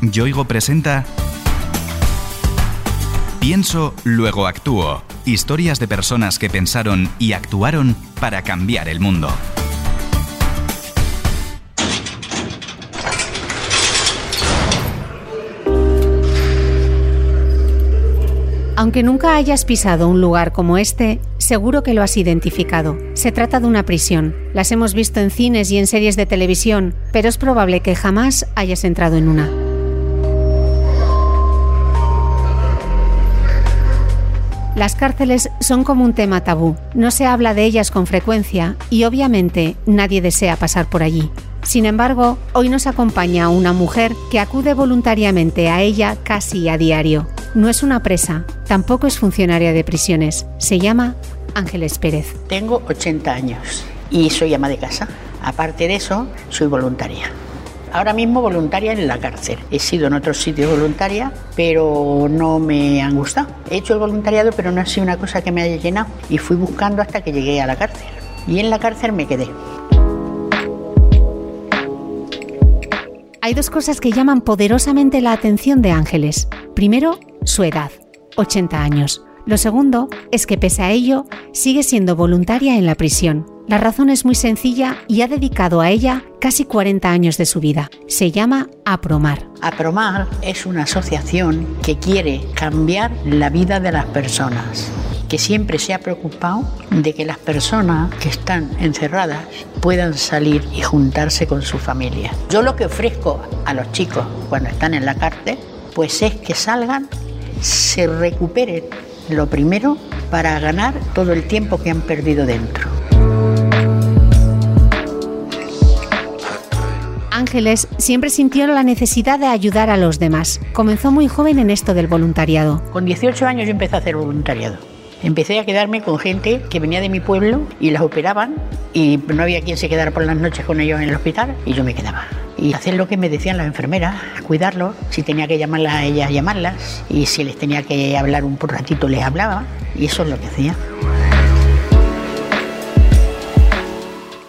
Yoigo presenta Pienso, luego actúo. Historias de personas que pensaron y actuaron para cambiar el mundo. Aunque nunca hayas pisado un lugar como este, seguro que lo has identificado. Se trata de una prisión. Las hemos visto en cines y en series de televisión, pero es probable que jamás hayas entrado en una. Las cárceles son como un tema tabú. No se habla de ellas con frecuencia y obviamente nadie desea pasar por allí. Sin embargo, hoy nos acompaña una mujer que acude voluntariamente a ella casi a diario. No es una presa, tampoco es funcionaria de prisiones. Se llama Ángeles Pérez. Tengo 80 años y soy ama de casa. Aparte de eso, soy voluntaria. Ahora mismo voluntaria en la cárcel. He sido en otros sitios voluntaria, pero no me han gustado. He hecho el voluntariado, pero no ha sido una cosa que me haya llenado. Y fui buscando hasta que llegué a la cárcel. Y en la cárcel me quedé. Hay dos cosas que llaman poderosamente la atención de Ángeles. Primero, su edad, 80 años. Lo segundo es que pese a ello, sigue siendo voluntaria en la prisión. La razón es muy sencilla y ha dedicado a ella casi 40 años de su vida. Se llama Apromar. Apromar es una asociación que quiere cambiar la vida de las personas que siempre se ha preocupado de que las personas que están encerradas puedan salir y juntarse con su familia. Yo lo que ofrezco a los chicos cuando están en la cárcel, pues es que salgan, se recuperen lo primero para ganar todo el tiempo que han perdido dentro. Ángeles siempre sintió la necesidad de ayudar a los demás. Comenzó muy joven en esto del voluntariado. Con 18 años yo empecé a hacer voluntariado. Empecé a quedarme con gente que venía de mi pueblo y las operaban y no había quien se quedara por las noches con ellos en el hospital y yo me quedaba. Y hacer lo que me decían las enfermeras, cuidarlos, si tenía que llamarlas a ellas, llamarlas y si les tenía que hablar un ratito les hablaba y eso es lo que hacía.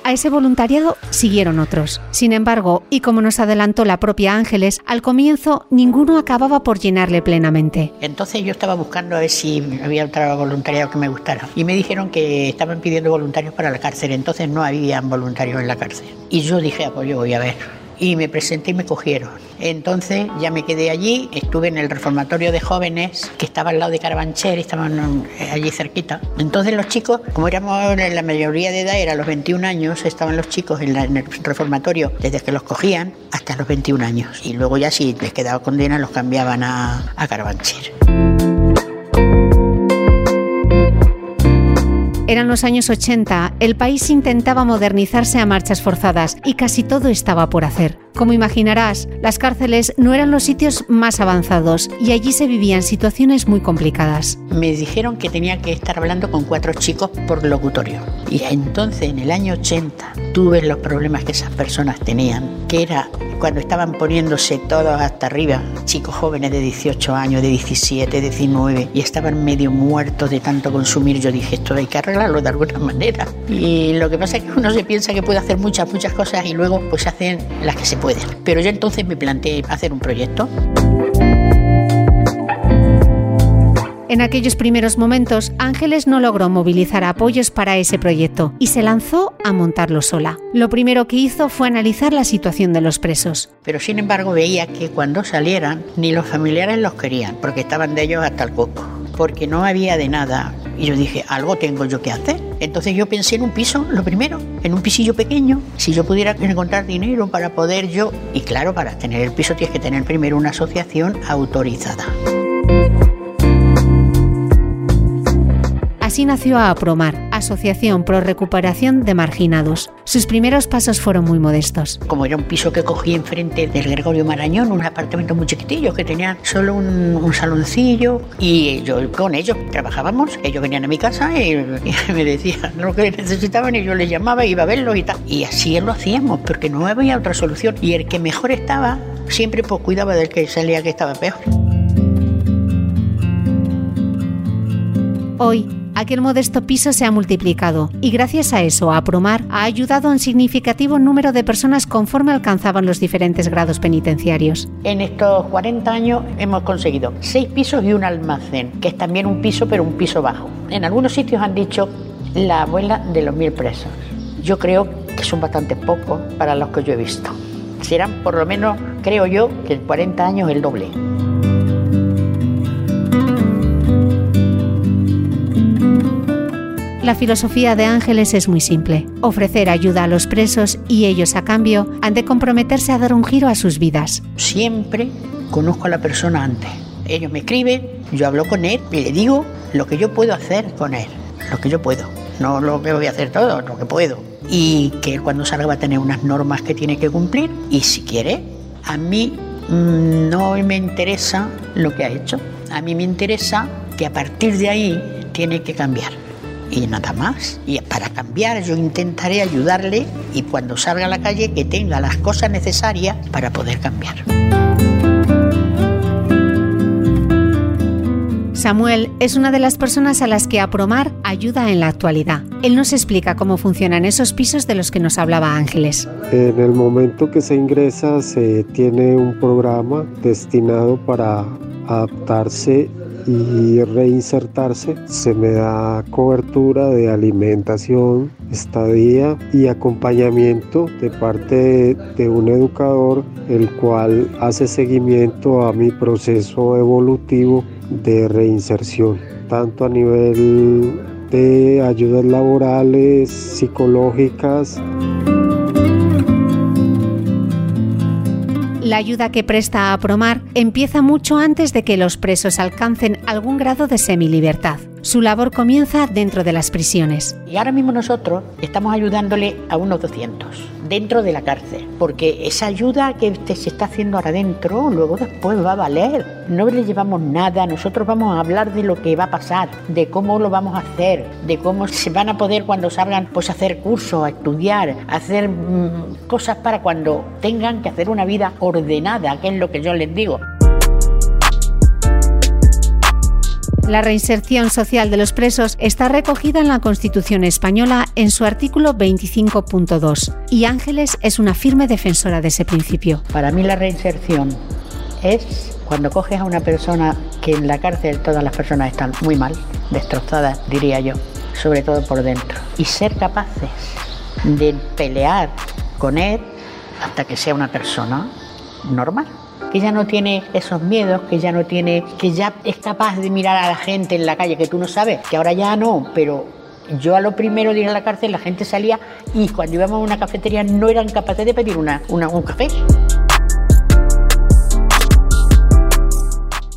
A ese voluntariado siguieron otros. Sin embargo, y como nos adelantó la propia Ángeles, al comienzo ninguno acababa por llenarle plenamente. Entonces yo estaba buscando a ver si había otro voluntariado que me gustara. Y me dijeron que estaban pidiendo voluntarios para la cárcel, entonces no habían voluntarios en la cárcel. Y yo dije, ah, pues voy a ver y me presenté y me cogieron. Entonces ya me quedé allí, estuve en el reformatorio de jóvenes que estaba al lado de Carabanchel, estaban eh, allí cerquita. Entonces los chicos, como éramos la mayoría de edad, era los 21 años, estaban los chicos en, el reformatorio desde que los cogían hasta los 21 años. Y luego ya si les quedaba condena los cambiaban a, a Carabanchel. Eran los años 80, el país intentaba modernizarse a marchas forzadas y casi todo estaba por hacer. Como imaginarás, las cárceles no eran los sitios más avanzados y allí se vivían situaciones muy complicadas. Me dijeron que tenía que estar hablando con cuatro chicos por locutorio. Y entonces, en el año 80, tuve los problemas que esas personas tenían, que era cuando estaban poniéndose todos hasta arriba, chicos jóvenes de 18 años, de 17, 19, y estaban medio muertos de tanto consumir, yo dije, esto hay que arreglarlo de alguna manera. Y lo que pasa es que uno se piensa que puede hacer muchas, muchas cosas y luego pues hacen las que se pueden. Pero yo entonces me planteé hacer un proyecto. En aquellos primeros momentos, Ángeles no logró movilizar apoyos para ese proyecto y se lanzó a montarlo sola. Lo primero que hizo fue analizar la situación de los presos. Pero sin embargo veía que cuando salieran ni los familiares los querían, porque estaban de ellos hasta el coco, porque no había de nada. Y yo dije, algo tengo yo que hacer. Entonces yo pensé en un piso, lo primero, en un pisillo pequeño. Si yo pudiera encontrar dinero para poder yo... Y claro, para tener el piso tienes que tener primero una asociación autorizada. Así nació Apromar, Asociación Pro Recuperación de Marginados. Sus primeros pasos fueron muy modestos. Como era un piso que cogí enfrente del Gregorio Marañón, un apartamento muy chiquitillo que tenía solo un, saloncillo y yo con ellos trabajábamos. Ellos venían a mi casa y, me decían lo que necesitaban y yo les llamaba, iba a verlos y tal. Y así lo hacíamos porque no había otra solución. Y el que mejor estaba siempre pues, cuidaba del que salía que estaba peor. Hoy, aquel modesto piso se ha multiplicado y gracias a eso Apromar ha ayudado a un significativo número de personas conforme alcanzaban los diferentes grados penitenciarios. En estos 40 años hemos conseguido seis pisos y un almacén, que es también un piso pero un piso bajo. En algunos sitios han dicho la abuela de los mil presos. Yo creo que son bastante pocos para los que yo he visto. Serán por lo menos, creo yo, que en 40 años el doble. La filosofía de Ángeles es muy simple, ofrecer ayuda a los presos y ellos a cambio han de comprometerse a dar un giro a sus vidas. Siempre conozco a la persona antes. Ellos me escriben, yo hablo con él y le digo lo que yo puedo hacer con él, lo que yo puedo, no lo que voy a hacer todo, lo que puedo. Y que cuando salga va a tener unas normas que tiene que cumplir y si quiere, a mí mm, no me interesa lo que ha hecho, a mí me interesa que a partir de ahí tiene que cambiar y nada más. Y para cambiar yo intentaré ayudarle y cuando salga a la calle que tenga las cosas necesarias para poder cambiar. Samuel es una de las personas a las que Apromar ayuda en la actualidad. Él nos explica cómo funcionan esos pisos de los que nos hablaba Ángeles. En el momento que se ingresa se tiene un programa destinado para adaptarse y reinsertarse. Se me da cobertura de alimentación, estadía y acompañamiento de parte de, un educador el cual hace seguimiento a mi proceso evolutivo de reinserción, tanto a nivel de ayudas laborales, psicológicas. La ayuda que presta a Promar empieza mucho antes de que los presos alcancen algún grado de semilibertad. Su labor comienza dentro de las prisiones. Y ahora mismo nosotros estamos ayudándole a unos 200 dentro de la cárcel, porque esa ayuda que se está haciendo ahora dentro, luego después va a valer. No le llevamos nada, nosotros vamos a hablar de lo que va a pasar, de cómo lo vamos a hacer, de cómo se van a poder cuando salgan, pues hacer cursos, estudiar, hacer mm, cosas para cuando tengan que hacer una vida ordenada, que es lo que yo les digo. La reinserción social de los presos está recogida en la Constitución española en su artículo 25.2 y Ángeles es una firme defensora de ese principio. Para mí la reinserción es cuando coges a una persona que en la cárcel todas las personas están muy mal, destrozadas diría yo, sobre todo por dentro, y ser capaces de pelear con él hasta que sea una persona normal que ya no tiene esos miedos, que ya no tiene, que ya es capaz de mirar a la gente en la calle, que tú no sabes, que ahora ya no, pero yo a lo primero de ir a la cárcel la gente salía y cuando íbamos a una cafetería no eran capaces de pedir una, un café.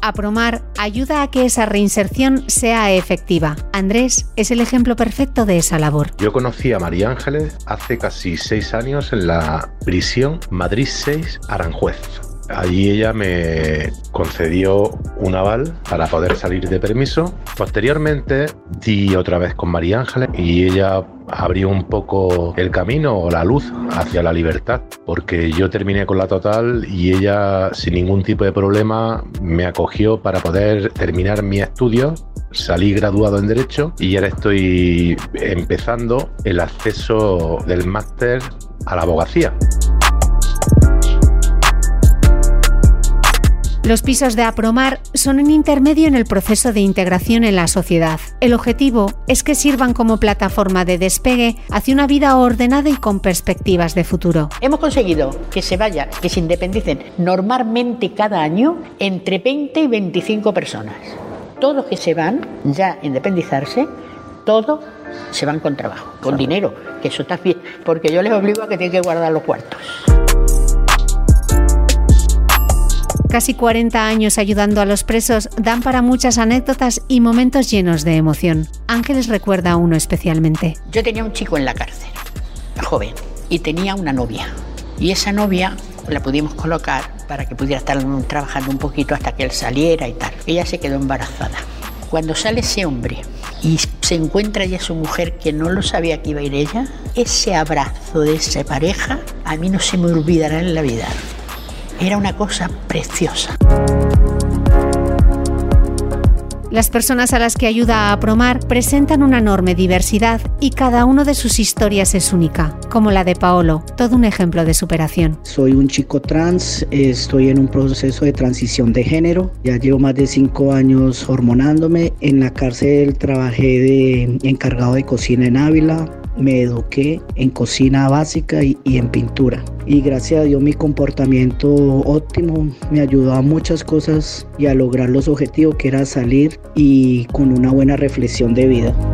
Apromar ayuda a que esa reinserción sea efectiva. Andrés es el ejemplo perfecto de esa labor. Yo conocí a María Ángeles hace casi seis años en la prisión Madrid 6 Aranjuez. Allí ella me concedió un aval para poder salir de permiso. Posteriormente di otra vez con María Ángeles y ella abrió un poco el camino o la luz hacia la libertad, porque yo terminé con la total y ella sin ningún tipo de problema me acogió para poder terminar mi estudio. Salí graduado en Derecho y ahora estoy empezando el acceso del máster a la abogacía. Los pisos de Apromar son un intermedio en el proceso de integración en la sociedad. El objetivo es que sirvan como plataforma de despegue hacia una vida ordenada y con perspectivas de futuro. Hemos conseguido que se vayan, que se independicen normalmente cada año entre 20 y 25 personas. Todos que se van ya a independizarse, todos se van con trabajo, con dinero, que eso está bien, porque yo les obligo a que tienen que guardar los cuartos. Casi 40 años ayudando a los presos dan para muchas anécdotas y momentos llenos de emoción. Ángeles recuerda uno especialmente. Yo tenía un chico en la cárcel, joven, y tenía una novia. Y esa novia la pudimos colocar para que pudiera estar trabajando un poquito hasta que él saliera y tal. Ella se quedó embarazada. Cuando sale ese hombre y se encuentra ya su mujer que no lo sabía que iba a ir ella, ese abrazo de esa pareja a mí no se me olvidará en la vida. Era una cosa preciosa. Las personas a las que ayuda a Promar presentan una enorme diversidad y cada uno de sus historias es única, como la de Paolo, todo un ejemplo de superación. Soy un chico trans, estoy en un proceso de transición de género, ya llevo más de cinco años hormonándome, en la cárcel trabajé de encargado de cocina en Ávila, me eduqué en cocina básica y, en pintura. Y gracias a Dios mi comportamiento óptimo me ayudó a muchas cosas y a lograr los objetivos que era salir y con una buena reflexión de vida.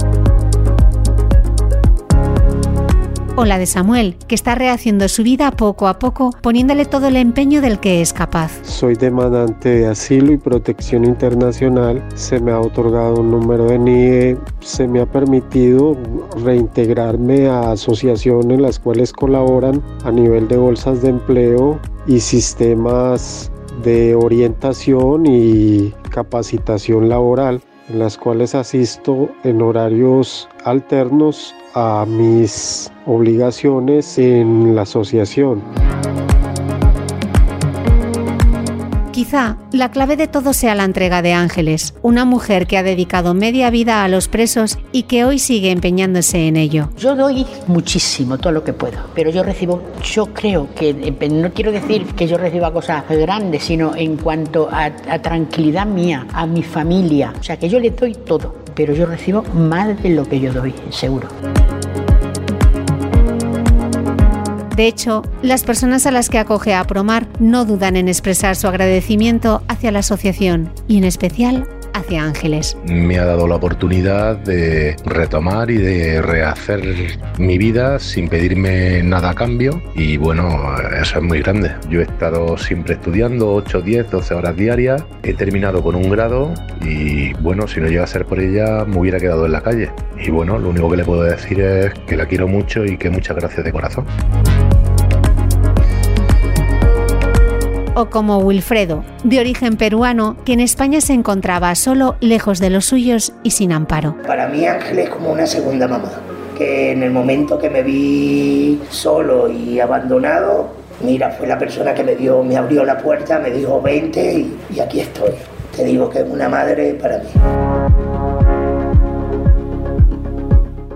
O la de Samuel, que está rehaciendo su vida poco a poco, poniéndole todo el empeño del que es capaz. Soy demandante de asilo y protección internacional, se me ha otorgado un número de NIE, se me ha permitido reintegrarme a asociaciones en las cuales colaboran a nivel de bolsas de empleo y sistemas de orientación y capacitación laboral en las cuales asisto en horarios alternos a mis obligaciones en la asociación. Quizá la clave de todo sea la entrega de Ángeles, una mujer que ha dedicado media vida a los presos y que hoy sigue empeñándose en ello. Yo doy muchísimo, todo lo que puedo, pero yo recibo, yo creo que, no quiero decir que yo reciba cosas grandes, sino en cuanto a, tranquilidad mía, a mi familia, o sea que yo le doy todo, pero yo recibo más de lo que yo doy, seguro. De hecho, las personas a las que acoge a Promar no dudan en expresar su agradecimiento hacia la asociación y en especial hacia Ángeles. Me ha dado la oportunidad de retomar y de rehacer mi vida sin pedirme nada a cambio y bueno, eso es muy grande. Yo he estado siempre estudiando 8, 10, 12 horas diarias, he terminado con un grado y bueno, si no llega a ser por ella me hubiera quedado en la calle. Y bueno, lo único que le puedo decir es que la quiero mucho y que muchas gracias de corazón. O como Wilfredo, de origen peruano, que en España se encontraba solo, lejos de los suyos y sin amparo. Para mí Ángel es como una segunda mamá, que en el momento que me vi solo y abandonado, mira, fue la persona que me dio, me abrió la puerta, me dijo 20 y, y aquí estoy. Te digo que es una madre para mí.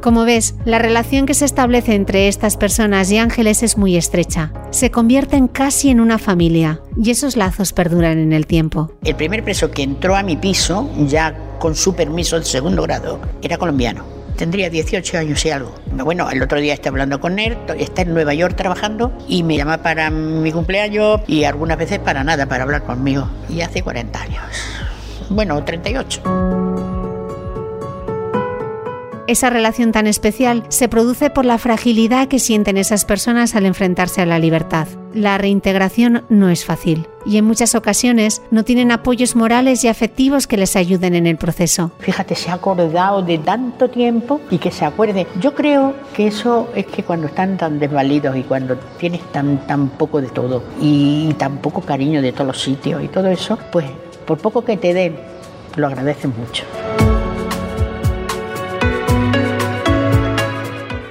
Como ves, la relación que se establece entre estas personas y ángeles es muy estrecha. Se convierten casi en una familia y esos lazos perduran en el tiempo. El primer preso que entró a mi piso, ya con su permiso de segundo grado, era colombiano. Tendría 18 años y algo. Bueno, el otro día estaba hablando con él, está en Nueva York trabajando y me llama para mi cumpleaños y algunas veces para nada, para hablar conmigo. Y hace 40 años. Bueno, 38. Esa relación tan especial se produce por la fragilidad que sienten esas personas al enfrentarse a la libertad. La reintegración no es fácil y en muchas ocasiones no tienen apoyos morales y afectivos que les ayuden en el proceso. Fíjate, se ha acordado de tanto tiempo y que se acuerde. Yo creo que eso es que cuando están tan desvalidos y cuando tienes tan, tan poco de todo y tan poco cariño de todos los sitios y todo eso, pues por poco que te den, lo agradecen mucho.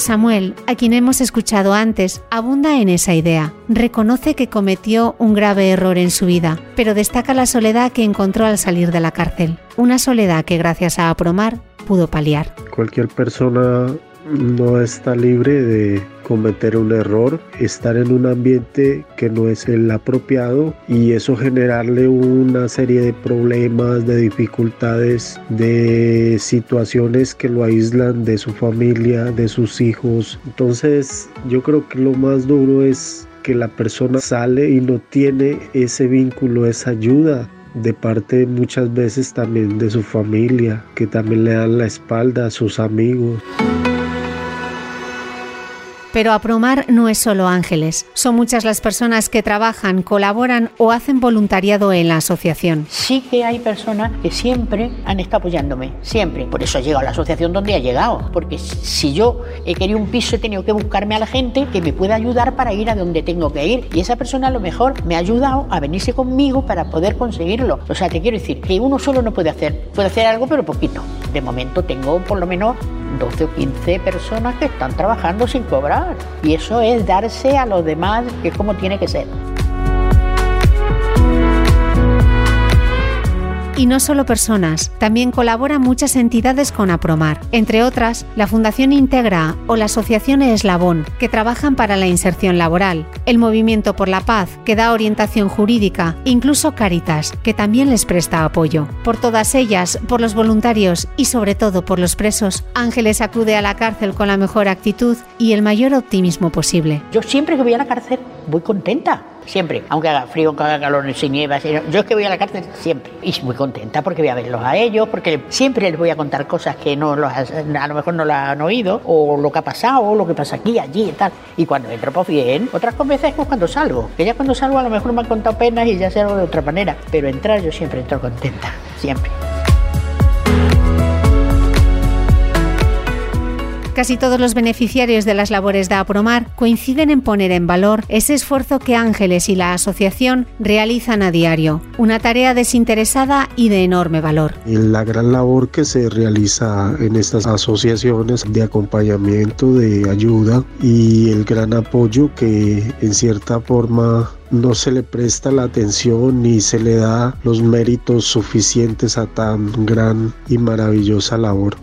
Samuel, a quien hemos escuchado antes, abunda en esa idea. Reconoce que cometió un grave error en su vida, pero destaca la soledad que encontró al salir de la cárcel. Una soledad que gracias a Apromar pudo paliar. Cualquier persona no está libre de cometer un error, estar en un ambiente que no es el apropiado y eso generarle una serie de problemas, de dificultades, de situaciones que lo aíslan de su familia, de sus hijos. Entonces yo creo que lo más duro es que la persona sale y no tiene ese vínculo, esa ayuda de parte muchas veces también de su familia, que también le dan la espalda a sus amigos. Pero Apromar no es solo ángeles, son muchas las personas que trabajan, colaboran o hacen voluntariado en la asociación. Sí que hay personas que siempre han estado apoyándome, siempre. Por eso he llegado a la asociación donde ha llegado, porque si yo he querido un piso he tenido que buscarme a la gente que me pueda ayudar para ir a donde tengo que ir. Y esa persona a lo mejor me ha ayudado a venirse conmigo para poder conseguirlo. O sea, te quiero decir que uno solo no puede hacer, puede hacer algo pero poquito. De momento tengo por lo menos 12 o 15 personas que están trabajando sin cobrar. Y eso es darse a los demás, que es como tiene que ser. Y no solo personas, también colaboran muchas entidades con Apromar, entre otras la Fundación Integra o la Asociación Eslabón, que trabajan para la inserción laboral, el Movimiento por la Paz, que da orientación jurídica, incluso Caritas, que también les presta apoyo. Por todas ellas, por los voluntarios y sobre todo por los presos, Ángeles acude a la cárcel con la mejor actitud y el mayor optimismo posible. Yo siempre que voy a la cárcel voy contenta siempre, aunque haga frío, aunque haga calor, sin nieva, yo es que voy a la cárcel siempre y muy contenta porque voy a verlos a ellos, porque siempre les voy a contar cosas que no los, a lo mejor no las han oído, o lo que ha pasado, o lo que pasa aquí, allí y tal. Y cuando entro, pues bien. Otras veces pues cuando salgo, que ya cuando salgo a lo mejor me han contado penas y ya salgo de otra manera, pero entrar yo siempre entro contenta, siempre. Casi todos los beneficiarios de las labores de Apromar coinciden en poner en valor ese esfuerzo que Ángeles y la asociación realizan a diario, una tarea desinteresada y de enorme valor. La gran labor que se realiza en estas asociaciones de acompañamiento, de ayuda y el gran apoyo que en cierta forma no se le presta la atención ni se le da los méritos suficientes a tan gran y maravillosa labor.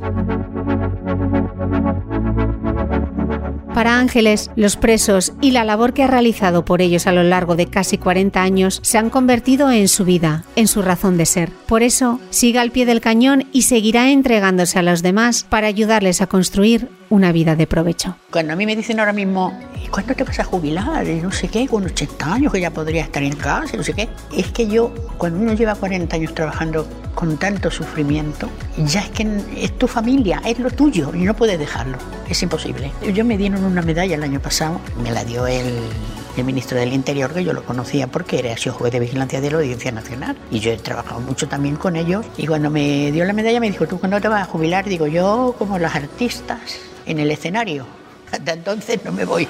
Para Ángeles, los presos y la labor que ha realizado por ellos a lo largo de casi 40 años se han convertido en su vida, en su razón de ser. Por eso, sigue al pie del cañón y seguirá entregándose a los demás para ayudarles a construir una vida de provecho. Cuando a mí me dicen ahora mismo, ¿y cuándo te vas a jubilar? Y no sé qué, con 80 años que ya podría estar en casa, no sé qué. Es que yo, cuando uno lleva 40 años trabajando con tanto sufrimiento, ya es que es tu familia, es lo tuyo y no puedes dejarlo. Es imposible. Yo me dieron una medalla el año pasado, me la dio el, el ministro del Interior, que yo lo conocía porque era sido juez de vigilancia de la Audiencia Nacional. Y yo he trabajado mucho también con ellos. Y cuando me dio la medalla me dijo, ¿tú cuándo te vas a jubilar? Digo, yo como los artistas en el escenario. Hasta entonces no me voy.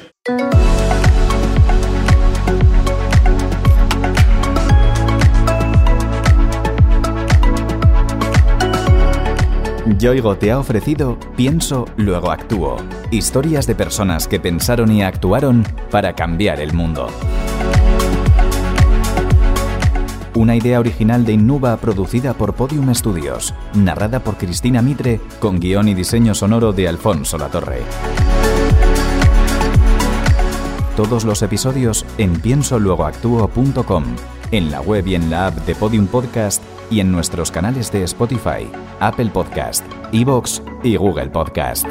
Yoigo te ha ofrecido Pienso, luego actúo. Historias de personas que pensaron y actuaron para cambiar el mundo. Una idea original de Innuba producida por Podium Studios, narrada por Cristina Mitre, con guion y diseño sonoro de Alfonso Latorre. Todos los episodios en piensoluegoactuo.com, en la web y en la app de Podium Podcast y en nuestros canales de Spotify, Apple Podcast, Evox y Google Podcast.